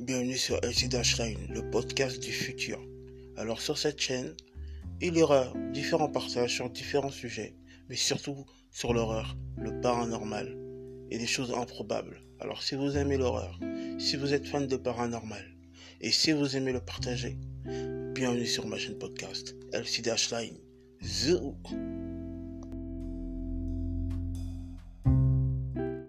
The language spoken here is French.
bienvenue sur LCD Line, le podcast du futur. Alors sur cette chaîne, il y aura différents partages sur différents sujets, mais surtout sur l'horreur, le paranormal et des choses improbables. Alors si vous aimez l'horreur, si vous êtes fan de paranormal et si vous aimez le partager, bienvenue sur ma chaîne podcast LC Line. Zou